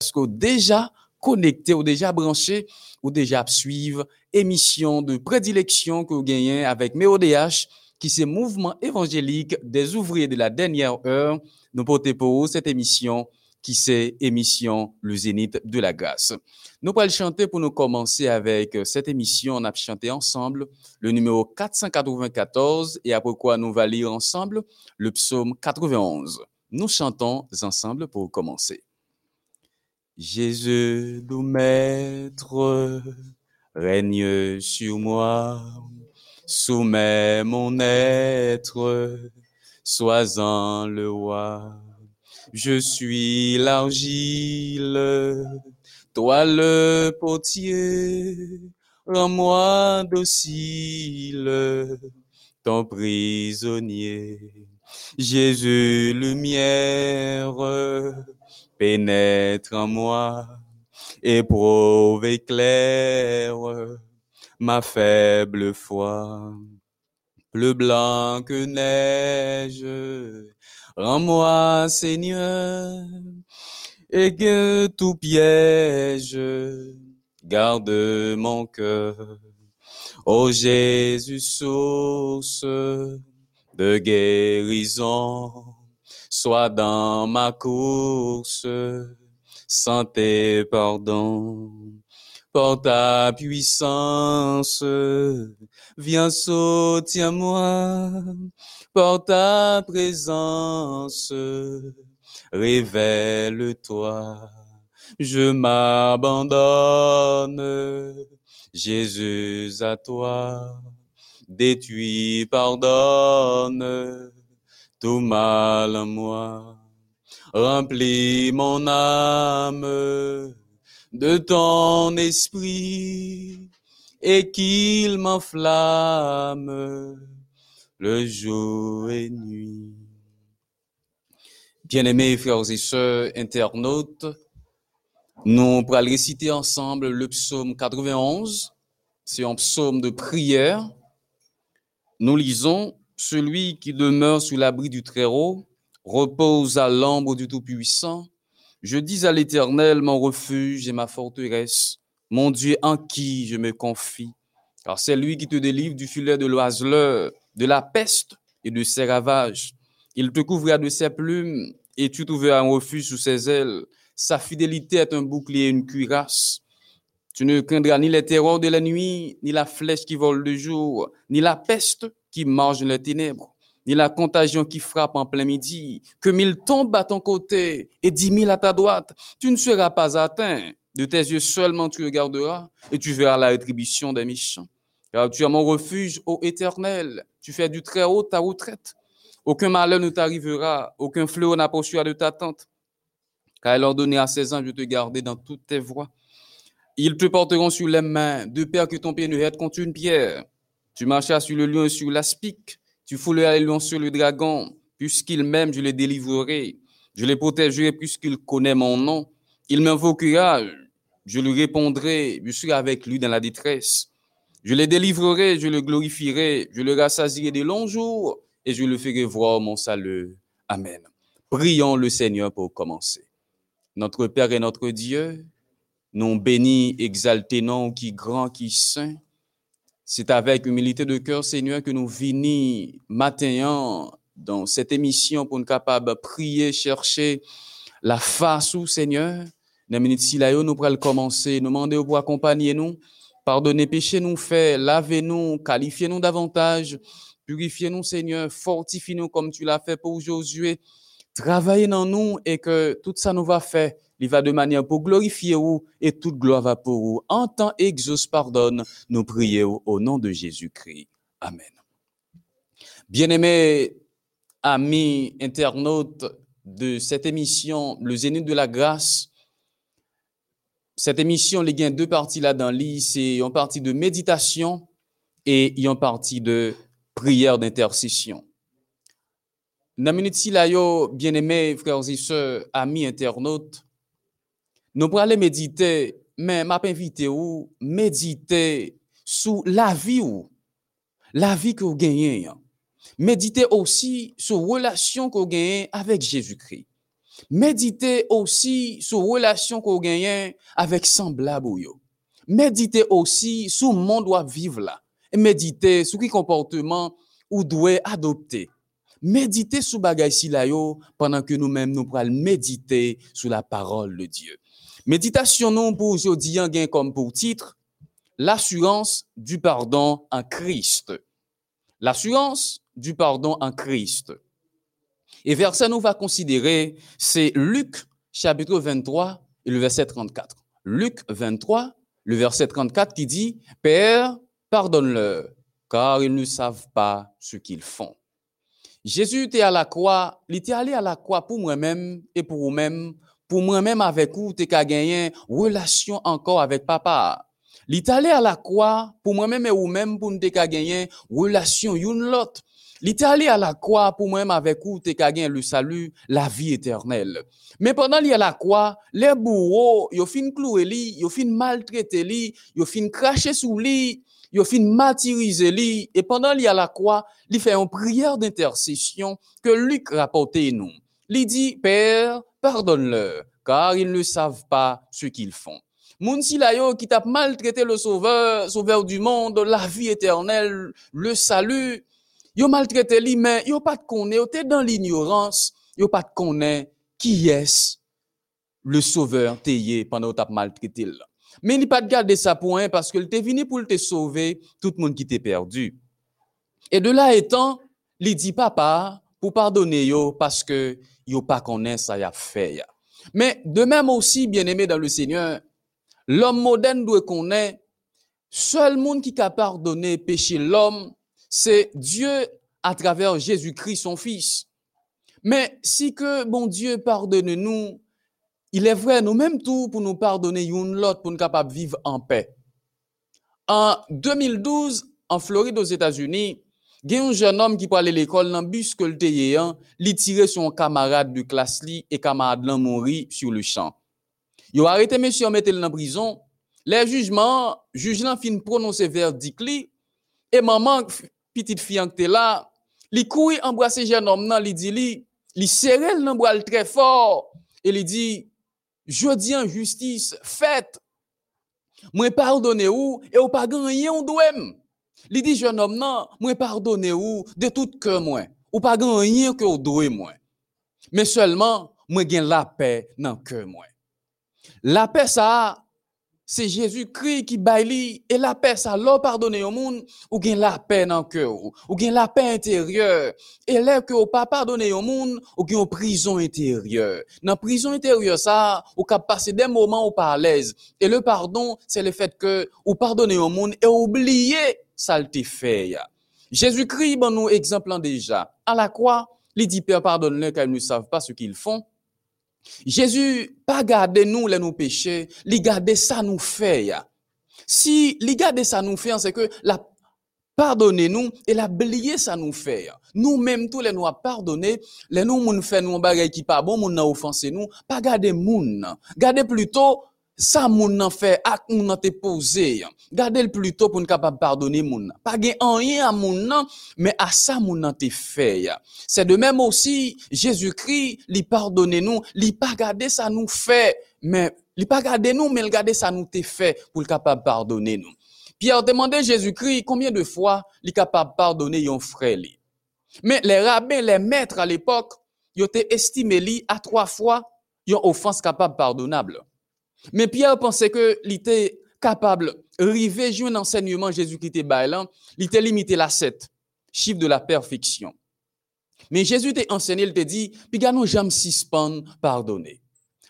Est-ce que déjà connecté ou déjà branché ou déjà suivre émission de prédilection que vous gagnez avec MEODH, qui c'est Mouvement évangélique des ouvriers de la dernière heure. Nous portons pour cette émission qui c'est émission Le Zénith de la grâce. Nous allons chanter pour nous commencer avec cette émission. On a chanté ensemble le numéro 494 et après quoi nous allons lire ensemble le psaume 91. Nous chantons ensemble pour commencer. Jésus, nous maître, règne sur moi, soumets mon être, sois-en le roi. Je suis l'argile, toi le potier, rends-moi docile, ton prisonnier. Jésus, lumière, pénètre en moi, éprouve, éclaire ma faible foi. Plus blanc que neige, rends-moi Seigneur, et que tout piège garde mon cœur. Ô Jésus, source de guérison, Sois dans ma course, santé, pardon. Pour ta puissance, viens soutiens-moi. Pour ta présence, révèle-toi. Je m'abandonne, Jésus, à toi. Détruis, pardonne tout mal en moi. Remplis mon âme de ton esprit et qu'il m'enflamme le jour et nuit. Bien-aimés frères et sœurs internautes, nous pourrons réciter ensemble le psaume 91. C'est un psaume de prière. Nous lisons celui qui demeure sous l'abri du Très-Haut repose à l'ombre du Tout-Puissant. Je dis à l'Éternel, mon refuge et ma forteresse, mon Dieu en qui je me confie? Car c'est lui qui te délivre du filet de l'oiseleur, de la peste et de ses ravages. Il te couvrira de ses plumes et tu trouveras un refuge sous ses ailes. Sa fidélité est un bouclier et une cuirasse. Tu ne craindras ni les terreurs de la nuit, ni la flèche qui vole le jour, ni la peste qui marche dans les ténèbres, ni la contagion qui frappe en plein midi, que mille tombent à ton côté et dix mille à ta droite, tu ne seras pas atteint. De tes yeux seulement tu regarderas et tu verras la rétribution des méchants. Car tu es mon refuge, ô éternel. Tu fais du très haut ta retraite. Aucun malheur ne t'arrivera, aucun fléau n'approchera de ta tente. Car elle a ordonné à ses anges de te garder dans toutes tes voies. Ils te porteront sur les mains, de peur que ton pied ne heurte contre une pierre. Tu marcheras sur le lion sur l'aspic. Tu fouleras le lion sur le dragon. Puisqu'il m'aime, je le délivrerai. Je le protégerai puisqu'il connaît mon nom. Il m'invoquera, je lui répondrai. Je serai avec lui dans la détresse. Je le délivrerai, je le glorifierai. Je le rassasierai de longs jours et je le ferai voir mon salut. Amen. Prions le Seigneur pour commencer. Notre Père et notre Dieu, nous bénis, exaltés, non, qui grand, qui saint. C'est avec humilité de cœur, Seigneur, que nous venons matin dans cette émission pour nous capables de prier, chercher la face où, Seigneur. Dans minute si nous pourrons commencer, nous demander pour accompagner nous, pardonner péché nous fait, laver nous, qualifier nous davantage, purifier nous, Seigneur, fortifier nous comme tu l'as fait pour Josué, travailler dans nous et que tout ça nous va faire il va de manière pour glorifier vous et toute gloire va pour vous. En temps exauce pardonne, nous prions au nom de Jésus-Christ. Amen. Bien-aimés amis internautes de cette émission, le Zénith de la grâce, cette émission, il y a deux parties là dans l'île. C'est une partie de méditation et une partie de prière d'intercession. Dans la bien-aimés frères et sœurs, amis internautes, nous pourrons aller méditer, mais m'a invité ou méditer sur la vie ou la vie que vous gagnez. Méditer aussi sur la relation que vous gagnez avec Jésus-Christ. Méditez aussi sur relation qu'on gagne avec semblable ou. Méditez aussi sur le monde doit vivre là. Et méditez sur quel comportement ou doit adopter. Méditez sur bagay si pendant que nous-mêmes nous prenons méditer sur la parole de Dieu. Méditation non pour aujourd'hui gain comme pour titre l'assurance du pardon en Christ. L'assurance du pardon en Christ. Et verset nous va considérer, c'est Luc chapitre 23 et le verset 34. Luc 23, le verset 34 qui dit, Père, pardonne-leur, car ils ne savent pas ce qu'ils font. Jésus était à la croix, il était allé à la croix pour moi-même et pour vous-même, pour moi-même avec vous, tu as gagné relation encore avec papa. Allé à la croix pour moi-même et vous-même pour nous gagner relation une l'autre. Allé à la croix pour moi-même avec vous, tu as gagné le salut, la vie éternelle. Mais pendant qu'il à la croix, les bourreaux, ils ont fin clouer lui, ils ont fin maltraiter lui, ils ont fin cracher sous lui, il fin martyriser lui et pendant qu'il à la croix, il fait une prière d'intercession que Luc rapportait nous. Il dit Père, pardonne-leur car ils ne savent pas ce qu'ils font. Moun si qui t'a maltraité le sauveur, sauveur du monde, la vie éternelle, le salut, yo maltraité lui mais yo pas de connaît, yo dans l'ignorance, yo pas de qui est le sauveur tayé pendant que t'as maltraité. Mais il pas de garder ça pour parce que t'es venu pour te sauver tout le monde qui t'est perdu. Et de là étant, il dit papa pour pardonner yo parce que yo pas connaît ça y a. Mais de même aussi, bien aimé dans le Seigneur, l'homme moderne doit connaître seul monde qui peut pardonner péché l'homme, c'est Dieu à travers Jésus-Christ son fils. Mais si que bon Dieu pardonne nous, il est vrai, nous même tout pour nous pardonner une l'autre pour nous capable vivre en paix. En 2012, en Floride aux États-Unis, Gen yon jen om ki pale l'ekol nan bus ke lte ye an, li tire son kamarade du klas li e kamarade lan mori sur le chan. Yo arete mesyon metel nan prizon, le jujman, juj lan fin prononse verdik li, e maman, pitit fiyan kte la, li koui embrase jen om nan, li di li, li serel nan bral tre for, e li di, jodi an justis, fet, mwen pardone ou, e ou pa ganyen ou dwem. Dit, jeune homme, non, moi pardonne ou, de tout cœur moi. Ou pas gagné que ou doué moi. Mais seulement, moi gagne la paix dans cœur moi. La paix c'est Jésus-Christ qui baille et la paix ça l'eau pardonner au monde ou gain la paix dans cœur ou gain la paix intérieure et que ou pas pardonner au monde ou gain une prison intérieure dans prison intérieure ça ou des moments où pas à l'aise et le pardon c'est le fait que ou pardonner au monde et oublier ça fait Jésus-Christ bon nous exemple déjà à la croix il dit Père pardonne-leur car ils ne savent pas ce qu'ils font Jésus pas garder nous les nous péchés, il garder ça nous fait. Si il garder ça nous fait, c'est que la pardonner nous et la blier ça nous fait. Nous même tous les nous pardonner, les nous moun fait nous bagay qui pas bon, moun offensé nous, pas garder moun. Garder plutôt ça moun nan fait ak moun nan te posé gardez le plutôt pour nous capable pardonner moun pas gen rien à moun nan mais à ça moun nan te fait c'est de même aussi Jésus-Christ lui pardonner nous lui pas garder ça nous fait mais lui pas garder nous mais le garder ça nous fait pour le capable pardonner nous. Pierre demandait Jésus-Christ combien de fois il capable pardonner un frère mais les rabbins les maîtres à l'époque ils étaient estimé li à trois fois une offense capable pardonnable mais Pierre pensait que était capable de jouer un enseignement Jésus-Christ était il était limité à 7, chiffre de la perfection. Mais Jésus t'a enseigné, il t'a dit, puis jamais suspendre, pardonner.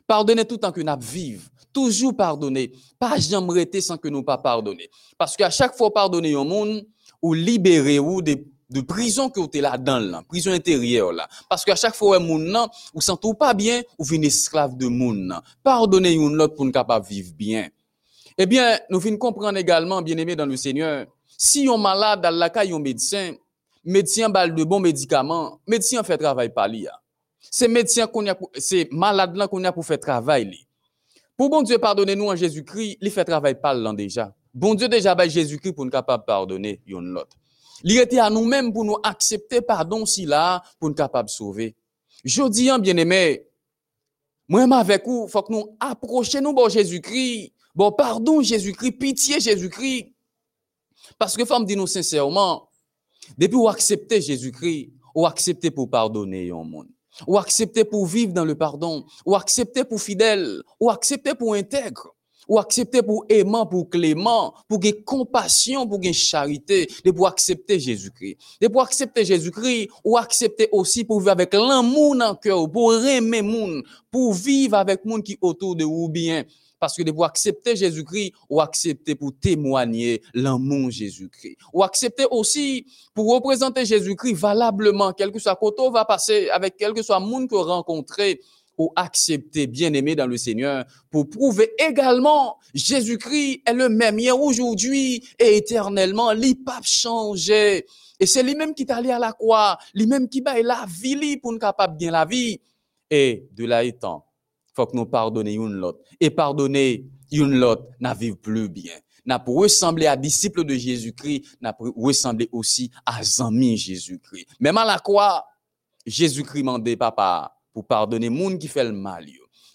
Pardonner tout temps que nous vivons. Toujours pardonner. Pas jamais rester sans que nous pas pardonner. Parce qu'à chaque fois pardonner au monde, ou libérer ou des de prison que vous êtes là, prison intérieure là. Parce qu'à chaque fois, moun nan, ou sentez pas bien, ou venez esclave de nan. Pardonnez une l'autre pour nous capable vivre bien. Eh bien, nous venons comprendre également, bien aimé dans le Seigneur, si on malade dans la caille, un médecin, médecin balle de bons médicaments, médecin fait travail par lui. C'est médecin qu'on a, c'est malade là qu'on a pour faire travail. Pour bon Dieu pardonner nous en Jésus-Christ, il fait travail par là déjà. Bon Dieu déjà bah Jésus-Christ pour nous capable pardonner une l'autre. Était à nous-mêmes pour nous accepter pardon si là, pour nous capable sauver. Je dis, bien aimé, Moi-même avec vous, faut que nous approchions nous bon Jésus-Christ. Bon, pardon Jésus-Christ, pitié Jésus-Christ. Parce que, femme, dis-nous sincèrement, depuis vous acceptez Jésus-Christ, ou acceptez pour pardonner au monde, ou acceptez pour vivre dans le pardon, ou acceptez pour fidèle, ou acceptez pour intègre, ou accepter pour aimant, pour clément, pour gagner compassion, pour gagner charité, de pour accepter Jésus-Christ. De pour accepter Jésus-Christ, ou accepter aussi pour vivre avec l'amour dans le cœur, pour aimer monde, pour vivre avec monde qui autour de vous bien. Parce que de pour accepter Jésus-Christ, ou accepter pour témoigner l'amour Jésus-Christ. Ou accepter aussi pour représenter Jésus-Christ valablement, quel que soit côté va passer, avec quel que soit monde que vous rencontrez, ou accepter, bien-aimé dans le Seigneur, pour prouver également Jésus-Christ est le même hier, aujourd'hui et éternellement. L'IPAP changé. Et c'est lui-même qui est allé à la croix, lui-même qui bat la vie pour nous capable bien la vie. Et de là étant, faut que nous pardonnions une l'autre. Et pardonner une l'autre n'a vivre plus bien. N'a pour ressembler à disciple de Jésus-Christ, n'a pour ressembler aussi à amis Jésus-Christ. Même à la croix, Jésus-Christ m'a dit, papa, pour pardonner monde qui fait le mal.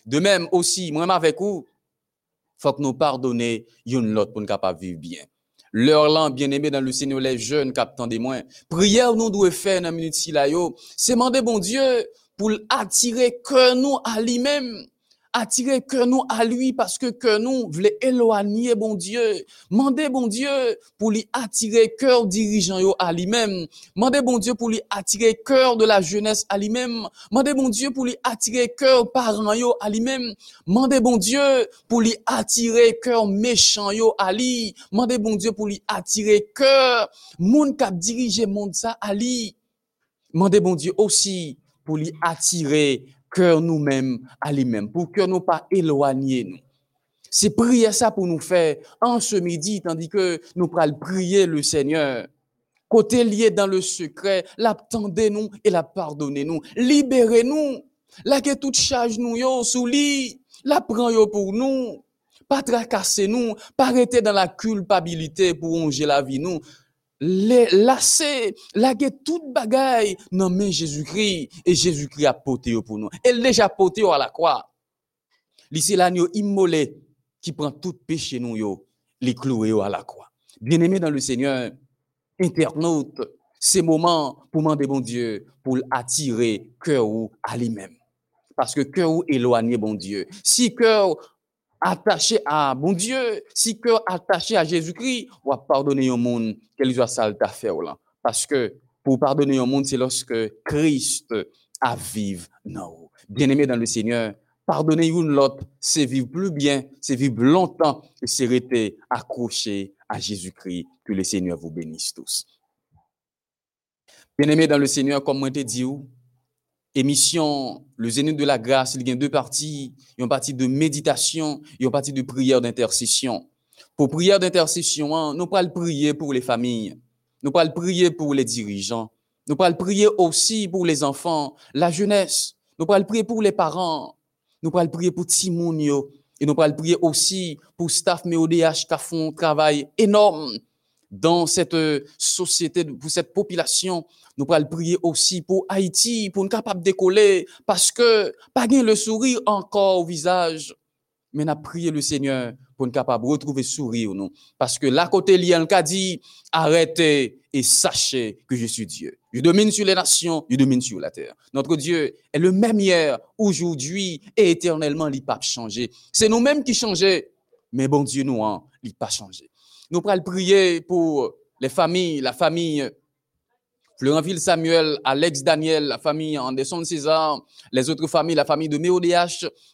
De même aussi, moi-même avec vous, faut que nous pardonner une l'autre pour nous capable vivre bien. Leur là, bien aimé dans le Seigneur, les jeunes captant des moins. Prière nous doit faire dans minute si c'est demander bon Dieu pour attirer que nous à lui-même attirer que nous à lui parce que que nous voulons éloigner bon Dieu. Mandez bon Dieu pour lui attirer cœur dirigeant à lui-même. Mandez bon Dieu pour lui attirer cœur de la jeunesse à lui-même. Mandez bon Dieu pour lui attirer cœur parents yo à lui-même. Mandez bon Dieu pour lui attirer cœur méchant yo à lui. Mandez bon Dieu pour lui attirer cœur moun qui diriger monde ça à lui. Mandez bon Dieu aussi pour lui attirer cœur nous-mêmes à lui-même, pour que nous pas éloigner nous. C'est prier ça pour nous faire en ce midi, tandis que nous prenons prier le Seigneur. Côté lié dans le secret, l'attendez-nous et la pardonnez-nous. Libérez-nous. La que toute charge nous yo sous lit, la prend pour nous. Pas tracasser nous, pas arrêter dans la culpabilité pour ronger la vie nous lasser, laguer toute bagaille non mais Jésus-Christ et Jésus-Christ a porté pour nous. Elle déjà porté à la croix. L'ici l'agneau immolé qui prend tout péché nous yo, les clouer à la croix. Bien-aimé dans le Seigneur, internaute, c'est moment pour demander bon Dieu pour attirer cœur à lui-même. Parce que cœur éloigné bon Dieu. Si cœur attaché à bon Dieu, si cœur attaché à Jésus-Christ, on va pardonner au monde qu'elle soit sale faire là. Parce que pour pardonner au monde, c'est lorsque Christ a vivre. Bien-aimé dans le Seigneur, pardonner une l'autre, c'est vivre plus bien, c'est vivre longtemps et c'est rester accroché à Jésus-Christ. Que le Seigneur vous bénisse tous. Bien-aimé dans le Seigneur, comme moi dit, émission Le Zénith de la grâce, il y a deux parties. Il y a une partie de méditation, il une partie de prière d'intercession. Pour prière d'intercession, hein, nous pourrons prier pour les familles, nous pourrons prier pour les dirigeants, nous pourrons prier aussi pour les enfants, la jeunesse, nous pourrons prier pour les parents, nous pourrons prier pour Timounio, et nous pourrons prier aussi pour staff MEODH qui font un travail énorme dans cette société, pour cette population nous pourrons prier aussi pour Haïti, pour nous capable décoller, parce que pas le sourire encore au visage, mais nous prié le Seigneur pour nous capable retrouver sourire nous, parce que là côté lien a dit arrêtez et sachez que je suis Dieu. Je domine sur les nations, je domine sur la terre. Notre Dieu est le même hier, aujourd'hui et éternellement, il pas changé. C'est nous-mêmes qui changeons, mais bon Dieu nous, hein, il pas changé. Nous pourrons prier pour les familles, la famille Fleuranville Samuel, Alex Daniel, la famille Anderson César, les autres familles, la famille de Méodh.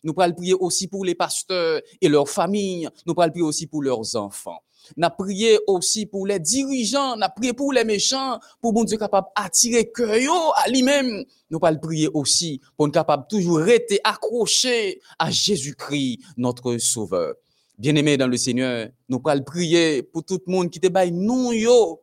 Nous pourrons prier aussi pour les pasteurs et leurs familles. Nous pourrons prier aussi pour leurs enfants. Nous prié aussi pour les dirigeants, nous prié pour les méchants, pour bon Dieu capable d'attirer cœur à lui-même. Nous pourrons prier aussi pour nous capable toujours rester accroché à Jésus-Christ, notre Sauveur. Bien-aimés dans le Seigneur, nous pourrons prier pour tout le monde qui te baille. Non yo.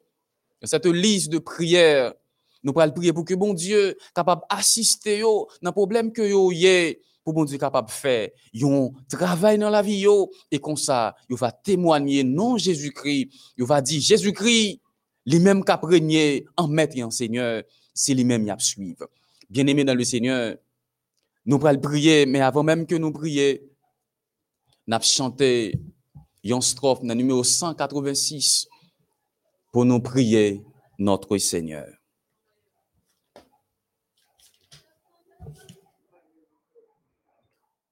Cette liste de prières, nous pourrons prier pour que bon Dieu capable d'assister dans le problème que yo yé pour bon Dieu capable faire un travail dans la vie yo. Et comme ça il va témoigner non Jésus-Christ. Il va dire Jésus-Christ lui-même qui en maître et en Seigneur c'est lui-même qui a suivre bien-aimé dans le Seigneur nous pourrons prier, mais avant même que nous prions, avons chanté une strophe dans numéro 186 pour nous prier notre Seigneur.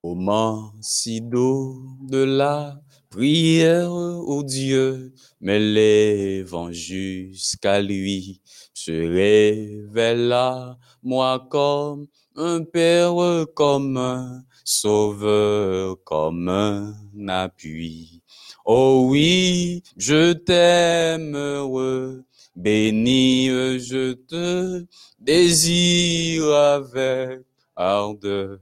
Au doux de la prière au Dieu, mais l'évangile jusqu'à lui se révèle à moi comme un père, comme un sauveur, comme un appui. Oh oui, je t'aime béni je te désire avec ardeur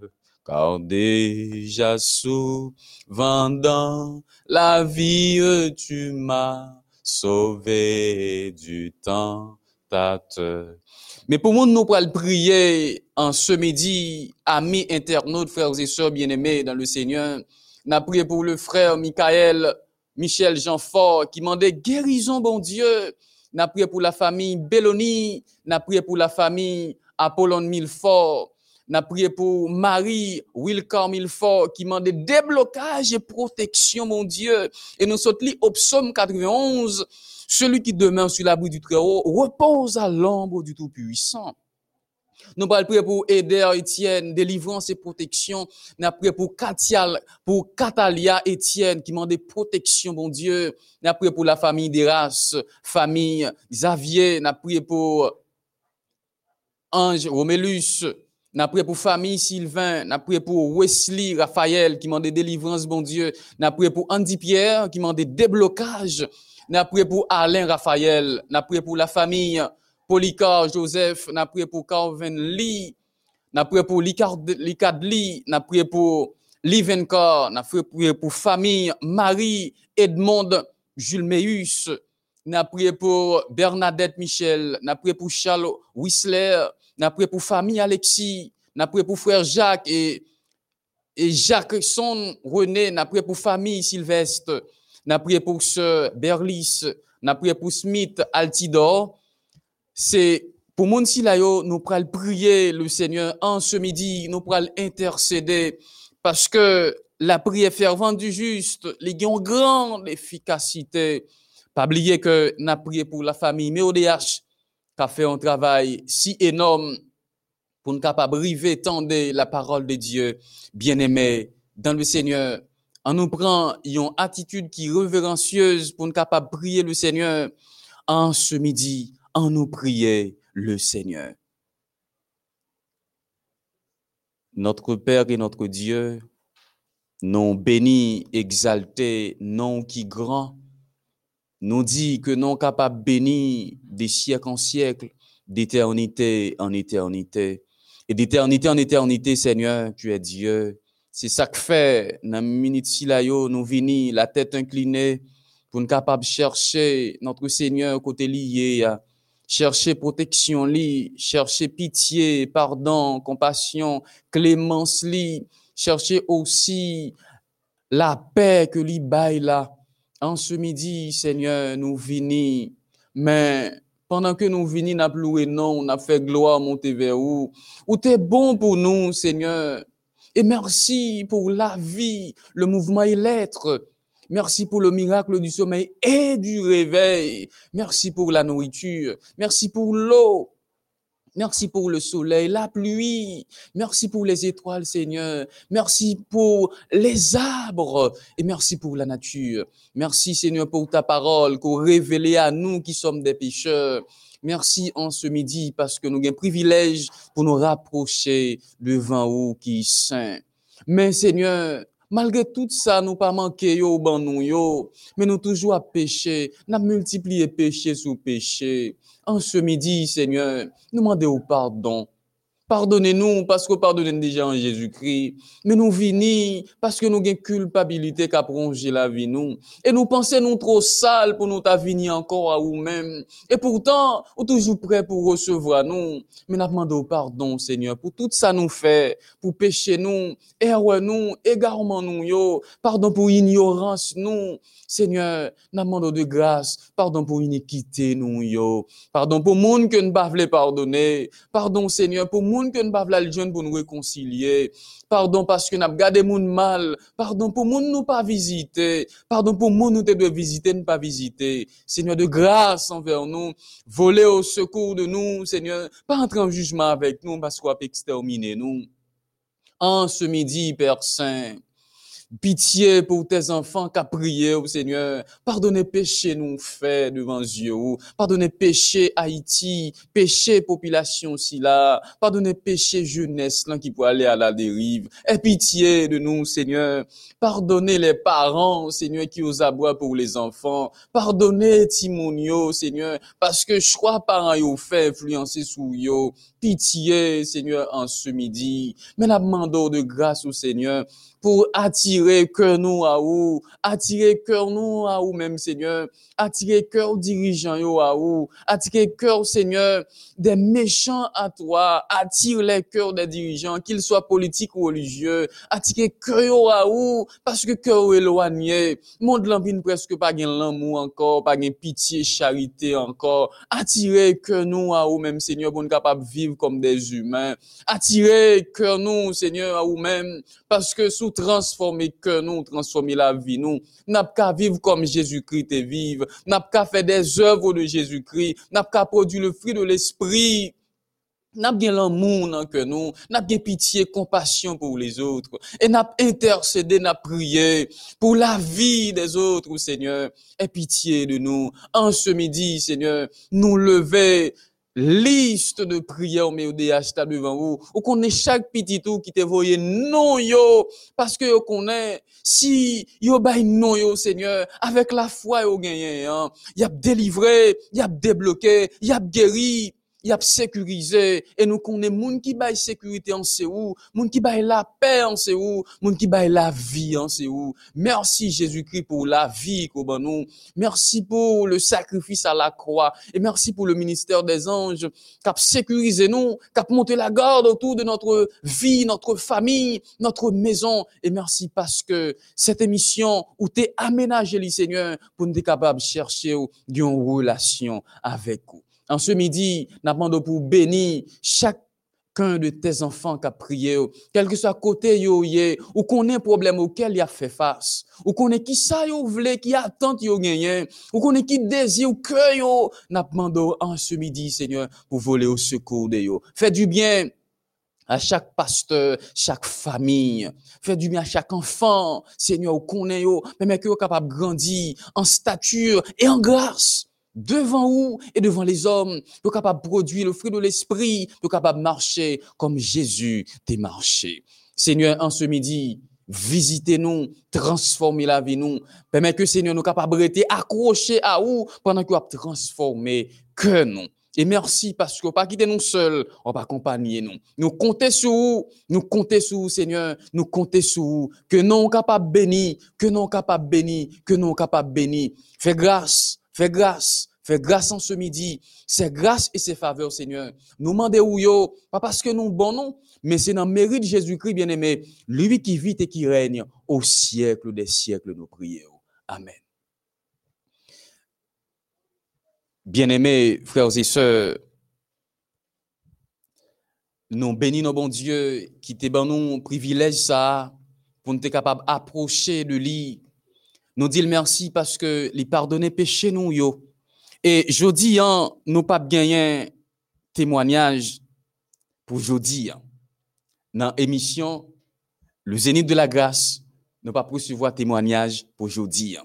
car déjà souvent dans la vie tu m'as sauvé du tentateur. Mais pour moi, nous pourrons prier en ce midi, amis internautes, frères et sœurs bien-aimés dans le Seigneur. Nous prié pour le frère Michael, Michel Jean-Fort, qui demandait guérison, bon Dieu. Nous prié pour la famille Belloni, nous prié pour la famille Apollon Milfort. N'a prié pour Marie Wilcar Milfort qui demandait déblocage et protection, mon Dieu. Et nous sommes au psaume 91. Celui qui demeure sur l'abri du Très-Haut repose à l'ombre du Tout-Puissant. Nous allons prier pour Eder Étienne, délivrance et protection. Nous prié pour Katial, pour Katalia Étienne, qui demandait protection, mon Dieu. Nous prié pour la famille des races, famille Xavier. Nous prié pour Ange Romélus. N'a prié pour famille Sylvain, n'a prié pour Wesley Raphaël qui m'a des délivrance, bon Dieu. N'a prié pour Andy Pierre qui m'a des déblocages. N'a prié pour Alain Raphaël, n'a prié pour la famille Polycar Joseph, n'a prié pour Calvin Lee, n'a prié pour Licard Lee, n'a prié pour Livenkar, n'a prié pour famille Marie Edmond Jules Meus, n'a prié pour Bernadette Michel, n'a prié pour Charles Whistler, n'a prié pour famille Alexis, n'a prié pour frère Jacques et, et Jacques son René, n'a prié pour famille Sylvestre, n'a prié pour sœur Berlis, n'a prié pour Smith Altidor. C'est pour mon là, nous pourrons prier le Seigneur en ce midi, nous pourrons intercéder parce que la prière fervente du juste, les ont grande efficacité. Pas oublier que n'a prié pour la famille MODH, fait un travail si énorme pour nous capable de tendre la parole de Dieu, bien-aimé dans le Seigneur. En nous prend une attitude qui révérencieuse pour nous capable de prier le Seigneur en ce midi, en nous prier le Seigneur. Notre Père et notre Dieu, non béni, exalté, non qui grand, nous dit que non capable béni des siècles en siècles, d'éternité en éternité. Et d'éternité en éternité, Seigneur, tu es Dieu. C'est ça que fait, dans minute nous venons la tête inclinée pour nous capable chercher notre Seigneur côté lié, chercher protection li, chercher pitié, pardon, compassion, clémence li, chercher aussi la paix que li baille en ce midi, Seigneur, nous venons, mais pendant que nous venons, nous loué non, on a fait gloire monter vers vous. Ou t'es bon pour nous, Seigneur. Et merci pour la vie, le mouvement et l'être. Merci pour le miracle du sommeil et du réveil. Merci pour la nourriture. Merci pour l'eau. Merci pour le soleil, la pluie. Merci pour les étoiles, Seigneur. Merci pour les arbres. Et merci pour la nature. Merci, Seigneur, pour ta parole qu'on révélé à nous qui sommes des pécheurs. Merci en ce midi parce que nous avons un privilège pour nous rapprocher devant vous qui est saint. Mais Seigneur, Malgré tout ça, nous pas manqué yo ban nous yo, mais nous toujours à pécher, nous multiplié péché sous péché. En ce midi, Seigneur, nous demandons pardon. Pardonnez-nous parce que pardonnez déjà en Jésus-Christ. Mais nous venons parce que nous avons une culpabilité qui a prolongé la vie nous. Et nous pensons nous trop sales pour nous venir encore à nous-mêmes. Et pourtant, nous toujours prêts pour recevoir nous. Mais nous demandons pardon, Seigneur, pour tout ça nous fait, pour pécher nous, erreur nous, égarement nous, yo. Pardon pour ignorance nous. Seigneur, nous demandons de grâce. Pardon pour iniquité nous, yo. Pardon pour monde que nous ne pas pardonner. Pardon, Seigneur, pour monde que nous pas le jeune pour nous réconcilier. Pardon parce que nous avons gardé moun mal. Pardon pour moun nous pas visiter. Pardon pour moun nous de visiter, ne pas visiter. Seigneur, de grâce envers nous. Voler au secours de nous, Seigneur. Pas entrer en jugement avec nous parce qu'on a exterminer nous. En ce midi, Père Saint, Pitié pour tes enfants qui prié au Seigneur. Pardonnez péché nous fait devant Dieu. Pardonnez péché Haïti, péché population si là. Pardonnez péché jeunesse là qui peut aller à la dérive. Et pitié de nous, Seigneur. Pardonnez les parents, Seigneur, qui os aboient pour les enfants. Pardonnez Timonio, Seigneur, parce que je crois parents ont fait influencer sous yo. Pitié, Seigneur, en ce midi. Mais la demande de grâce au Seigneur pour attirer cœur nous à où, attirer cœur nous à où même Seigneur, attirer cœur dirigeants à où, attirer cœur Seigneur des méchants à toi, attire les cœurs des dirigeants, qu'ils soient politiques ou religieux, attirer cœur à où, parce que cœur éloigné, monde l'envie presque pas gain l'amour encore, pas gain pitié, charité encore, attirer cœur nous à où même Seigneur pour nous capable vivre comme des humains, attirer cœur nous Seigneur à où même, parce que sous transformer que nous, transformer la vie nous. N'a pas vivre comme Jésus-Christ et vivre. N'a pas faire des œuvres de Jésus-Christ. N'a pas produire le fruit de l'esprit. N'a bien l'amour dans que nous, n'a bien pitié, compassion pour les autres, et n'a intercédé, n'a prié pour la vie des autres, Seigneur, et pitié de nous. En ce midi, Seigneur, nous lever liste de prières mais au DH devant vous. Ou est chaque petit tout qui te voyé non yo. Parce que yo connaît si yo bay non yo Seigneur avec la foi yo gagné hein. Y a délivré y a débloqué y a guéri y a sécurisé. Et nous connaissons moun qui bail sécurité en c'est où moun qui bail la paix en c'est où moun qui bail la vie en c'est où merci Jésus-Christ pour la vie qu'on nous. Merci pour le sacrifice à la croix. Et merci pour le ministère des anges qui a sécurisé nous qui a monté la garde autour de notre vie notre famille notre maison. Et merci parce que cette émission où t'es aménagé le Seigneur pour nous être capable de chercher une relation avec vous en ce midi, nous demandons pour bénir chacun de tes enfants qui a prié, quel que soit côté yo ou qu'on ait un problème auquel il a fait face, ou qu'on ait qui ça yo voulait, qui attend yo gagné, ou qu'on ait qui désire que yo, nous demandons en ce midi, Seigneur, pour voler au secours de yo. Fais du bien à chaque pasteur, chaque famille. Fais du bien à chaque enfant, Seigneur, ou qu'on ait yo, même que capable de grandir en stature et en grâce devant vous et devant les hommes, pour capable de produire le fruit de l'esprit, pour capable de marcher comme Jésus t'est marché. Seigneur, en ce midi, visitez-nous, transformez la vie nous, permettez que Seigneur nous capable de accrochés à vous pendant que vous transformé que nous. Et merci parce que vous pas quitté nous seuls, on va accompagner nous. Nous comptons sur vous, nous comptons sur vous, Seigneur, nous comptons sur vous, que nous capables bénis, que nous capables bénis, que nous capables bénis. Fais grâce Fais grâce. Fais grâce en ce midi. C'est grâce et c'est faveur, Seigneur. Nous demandons yo, pas parce que nous bon mais c'est dans le mérite de Jésus-Christ, bien-aimé, lui qui vit et qui règne au siècle des siècles, nous prions. Amen. Bien-aimés frères et sœurs, nous bénissons nos bon Dieu qui te ban nous privilège ça pour nous être capables d'approcher de lui nous disons merci parce que les pardonner péché nous yo. Et dis, hein, nous pas gagné témoignage pour jodi hein. Dans l'émission Le Zénith de la grâce, nous pas recevoir témoignage pour jodi. Hein.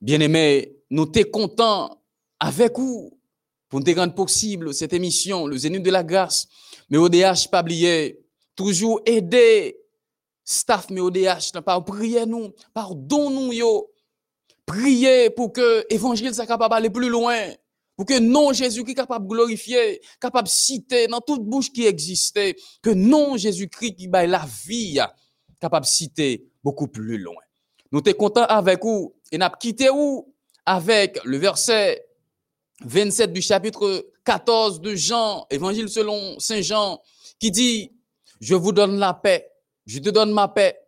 Bien-aimé, nous sommes contents avec vous pour nous rendre possible cette émission, le Zénith de la grâce. Mais ODH pas oublier, toujours aider staff mais ODH, par prier nous, pardon nous yo, Priez pour que l'évangile soit capable d'aller plus loin. Pour que non Jésus-Christ capable de glorifier, capable de citer dans toute bouche qui existait, que non Jésus-Christ qui baille la vie, capable de citer beaucoup plus loin. Nous sommes contents avec vous et nous quitté vous avec le verset 27 du chapitre 14 de Jean, évangile selon Saint Jean, qui dit, je vous donne la paix, je te donne ma paix.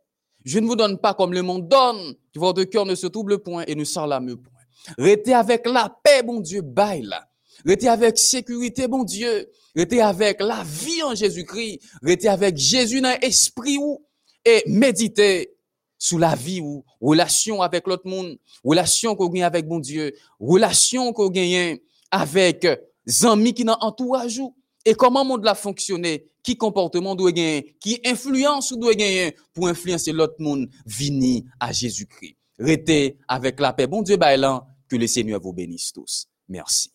Je ne vous donne pas comme le monde donne, que votre cœur ne se trouble point et ne s'enlame point. Restez avec la paix, bon Dieu, baille là. Restez avec sécurité, bon Dieu. rester avec la vie en Jésus-Christ, rester avec Jésus dans l'esprit ou, et méditer sous la vie ou, relation avec l'autre monde, relation qu'on gagne avec mon Dieu, relation qu'on gagne avec amis qui dans entourage et comment monde la fonctionner, qui comportement doit gagner, qui influence doit gagner pour influencer l'autre monde vini à Jésus-Christ. Restez avec la paix. Bon Dieu, que le Seigneur vous bénisse tous. Merci.